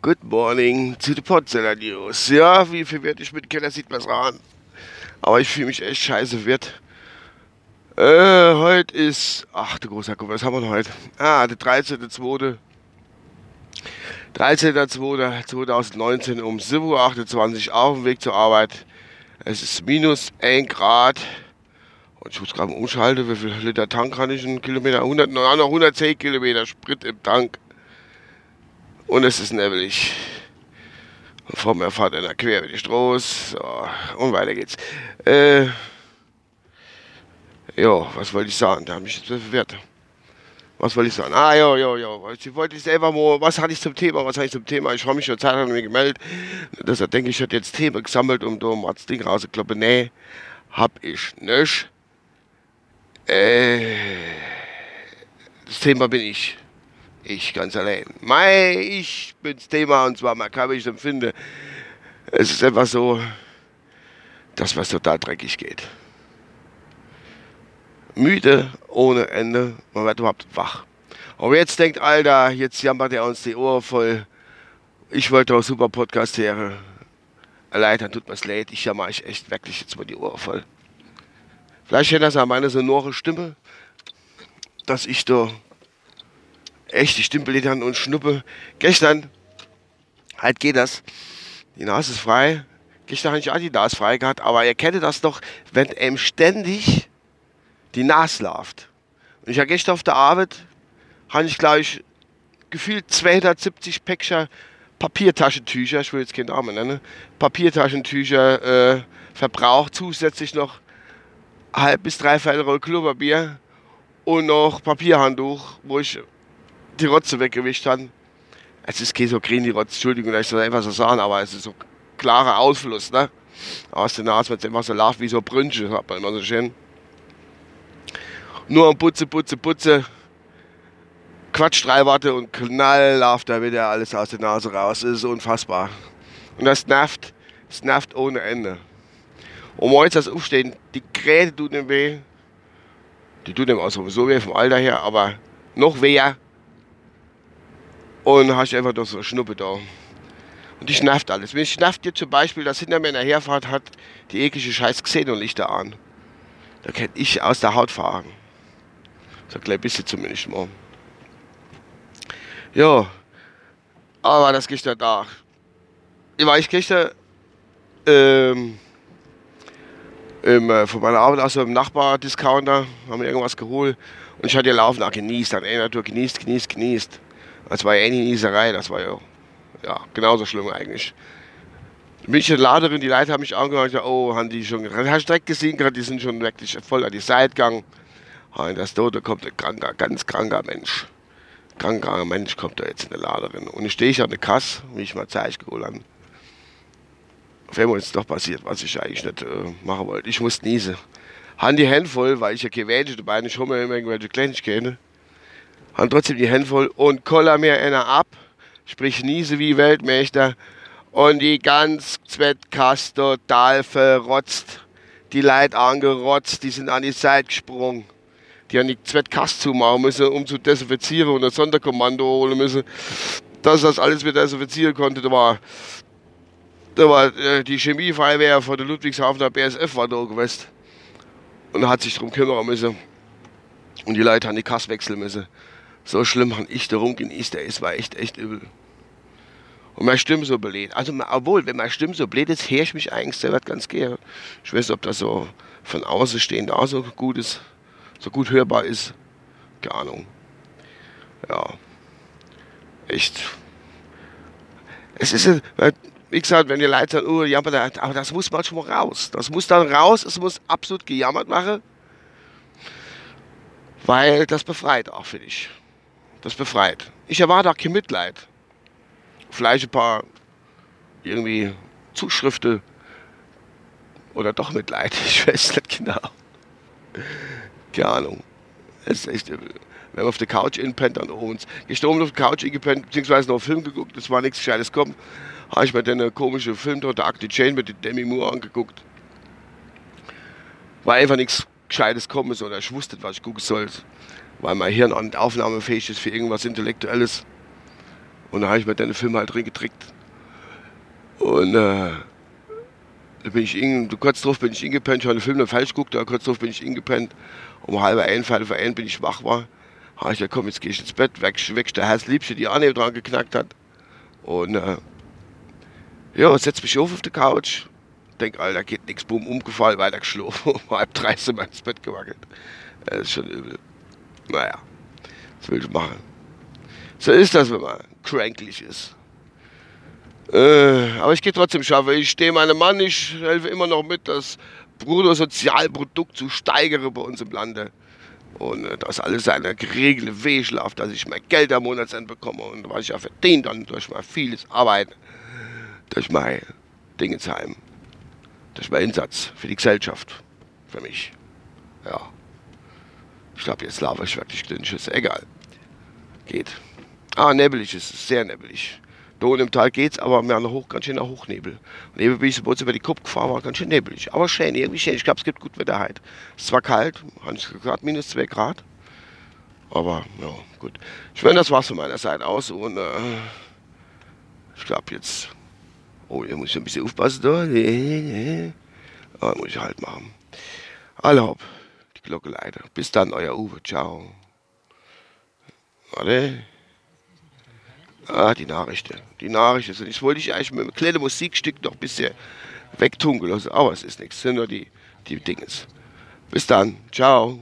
Good morning zu den Potzeller News. Ja, wie werde ich mit Keller sieht es ran. Aber ich fühle mich echt scheiße wert. Äh, heute ist. Ach du großer Gott, was haben wir denn heute? Ah, der 13.2. 13.2.2019 um 7.28 Uhr auf dem Weg zur Arbeit. Es ist minus 1 Grad. Ich muss gerade umschalten, wie viel Liter Tank kann ich? Einen Kilometer? 100, noch 110 Kilometer Sprit im Tank. Und es ist nebelig. Und vor mir fährt einer quer über die Straße. So, und weiter geht's. Äh, ja, was wollte ich sagen? Da habe ich jetzt verwirrt. Was wollte ich sagen? Ah, ja, ja, ja. Ich wollte selber mal, was hatte ich zum Thema? Was hatte ich zum Thema? Ich habe mich schon Zeit lang gemeldet. Deshalb denke ich, ich hätte jetzt Themen gesammelt, um da mal das Ding rauszukloppen. Nee, hab ich nicht. Äh, das Thema bin ich. Ich ganz allein. Mei, ich bin das Thema und zwar kann ich empfinde. Es ist einfach so, dass was total dreckig geht. Müde ohne Ende, man wird überhaupt wach. Aber jetzt denkt, Alter, jetzt jammert er uns die Ohren voll. Ich wollte auch super Podcast hören. Erleichtern tut mir's leid. Ich jammer ich echt wirklich jetzt mal die Ohren voll. Vielleicht hätte das an meine sonore Stimme, dass ich da echt die Stimmbilder und schnuppe. Gestern, halt geht das. Die Nase ist frei. Gestern habe ich auch die Nase frei gehabt, aber ihr kennt das doch, wenn einem ständig die Nase läuft. Und ich habe gestern auf der Arbeit, habe ich glaube ich gefühlt 270 Päckchen Papiertaschentücher, ich will jetzt keinen Namen nennen, Papiertaschentücher äh, verbraucht, zusätzlich noch halb bis drei Roll Klopapier und noch Papierhandtuch, wo ich die Rotze weggewischt habe. Es ist kein so grün, die Rotze, Entschuldigung, dass ich das einfach so sagen, aber es ist so klarer Ausfluss, ne? Aus der Nase, wenn es immer so läuft wie so Brünche, hat man immer so schön. Nur am Putze, Putze, Putze. Quatsch, drei Worte und knall läuft da wieder alles aus der Nase raus. Das ist unfassbar. Und das nervt, das nervt ohne Ende. Und morgens das Aufstehen, die Gräte tut ihm weh. Die tut ihm auch sowieso weh vom Alter her, aber noch weh. Und hast einfach noch so eine Schnuppe da. Und die schnafft alles. Mich schnafft jetzt zum Beispiel, dass hinter mir in der Herfahrt hat die eklige scheiß Xenonlichter an. Da kann ich aus der Haut fahren. So ein bisschen zumindest mal. Ja, aber das gestern da. Ich war ich gestern ähm, im, äh, von meiner Arbeit aus so im Nachbar-Discounter, haben wir irgendwas geholt und ich hatte ja laufen, ach, genießt, dann ey, Natur, genießt, genießt, genießt. Das war ja eine Nieserei, das war ja, ja genauso schlimm eigentlich. Bin ich in der Laderin, die Leute haben mich angehört, gesagt, oh, haben die schon, hast du direkt gesehen, gerade die sind schon wirklich voll an die Seite gegangen. Und das da kommt ein kranker, ganz kranker Mensch. Kranker Mensch kommt da jetzt in der Laderin. Und ich stehe ich an der Kasse, wie ich mal Zeichen geholt habe auf einmal ist es doch passiert, was ich eigentlich nicht äh, machen wollte. Ich musste niesen. Han die Hände voll, weil ich ja gewählt dabei nicht schon mal irgendwelche Kleinigkeiten. Han trotzdem die Hände voll und koller mir einer ab, sprich niese wie Weltmeister und die ganz Zwettkasse total verrotzt. Die Leute angerotzt, die sind an die Seite gesprungen. Die haben die Zwettkasse zumachen müssen, um zu desinfizieren und ein Sonderkommando holen müssen, dass das alles wieder desinfizieren konnte. Da war da war äh, die Chemiefeuerwehr von der Ludwigshafener BSF war da gewesen und hat sich darum kümmern müssen. Und die Leute haben die Kasse wechseln müssen. So schlimm habe ich darum genießt, der ist war echt, echt übel. Und meine Stimme so bläht. Also, obwohl, wenn meine Stimme so bläht ist, höre ich mich eigentlich selber ganz gerne. Ich weiß ob das so von außen stehend auch so gut ist, so gut hörbar ist. Keine Ahnung. Ja. Echt. Es ist, wie gesagt, wenn die Leute sagen, oh, jammert, aber das muss manchmal raus. Das muss dann raus, es muss absolut gejammert machen, weil das befreit auch, finde ich. Das befreit. Ich erwarte auch kein Mitleid. Vielleicht ein paar irgendwie Zuschriften oder doch Mitleid, ich weiß nicht genau. Keine Ahnung. Es ist echt übel. Wenn man auf der Couch inpennt, dann uns. Gestorben auf der Couch ingepennt, beziehungsweise noch einen Film geguckt, das war nichts Gescheites kommen habe ich mir dann einen komischen Film dort, der Active Chain mit Demi Moore angeguckt. War einfach nichts Gescheites kommen, oder ich wusste, was ich gucken soll. weil mein Hirn nicht aufnahmefähig ist für irgendwas Intellektuelles. Und da habe ich mir den Film halt drin getrickt. Und äh, da bin ich in, kurz drauf bin ich ingepennt, ich habe den Film noch falsch geguckt, da kurz drauf bin ich ingepennt. Um halb ein, für ein bin ich wach war. Habe ich gesagt, komm, jetzt gehe ich ins Bett, weg, weg der Herzliebste, die neben dran geknackt hat. Und äh, ja, setz mich auf auf der Couch. Denk, Alter, geht nichts, boom, umgefallen, weiter geschlafen. Um halb drei sind wir ins Bett gewackelt. Das ist schon übel. Naja, was will ich machen? So ist das, wenn man cranklich ist. Äh, aber ich gehe trotzdem schaffen. Ich stehe meinem Mann, ich helfe immer noch mit, das Bruttosozialprodukt zu steigern bei uns im Lande. Und äh, dass alles seine geregelte Weg läuft, dass ich mein Geld am Monatsende bekomme und was ich ja verdient dann durch mein vieles Arbeiten, durch mein Dingensheim, durch meinen Einsatz für die Gesellschaft, für mich. Ja. Ich glaube, jetzt laufe ich wirklich glitschig. Ist egal. Geht. Ah, nebelig ist es, sehr nebelig. Da unten im Tal geht's, aber mehr nach hoch, ganz schön Hochnebel. Und eben bin ich so über die Kopf gefahren, war ganz schön nebelig. Aber schön, irgendwie schön. Ich glaube, es gibt gut Wetter heute. Es ist zwar kalt, gerade minus 2 Grad. Aber, ja, gut. Ich meine, das war's von meiner Seite aus. Und äh, ich glaube jetzt. Oh, hier muss ich ein bisschen aufpassen da. Aber muss ich halt machen. Allerhaupt. Die Glocke leider. Bis dann, euer Uwe. Ciao. Warte. Ah, die Nachrichten. Die Nachrichten. Ich wollte ich eigentlich mit einem kleinen Musikstück noch ein bisschen wegtunkeln lassen, aber es ist nichts. Es sind nur die, die Dinges. Bis dann. Ciao.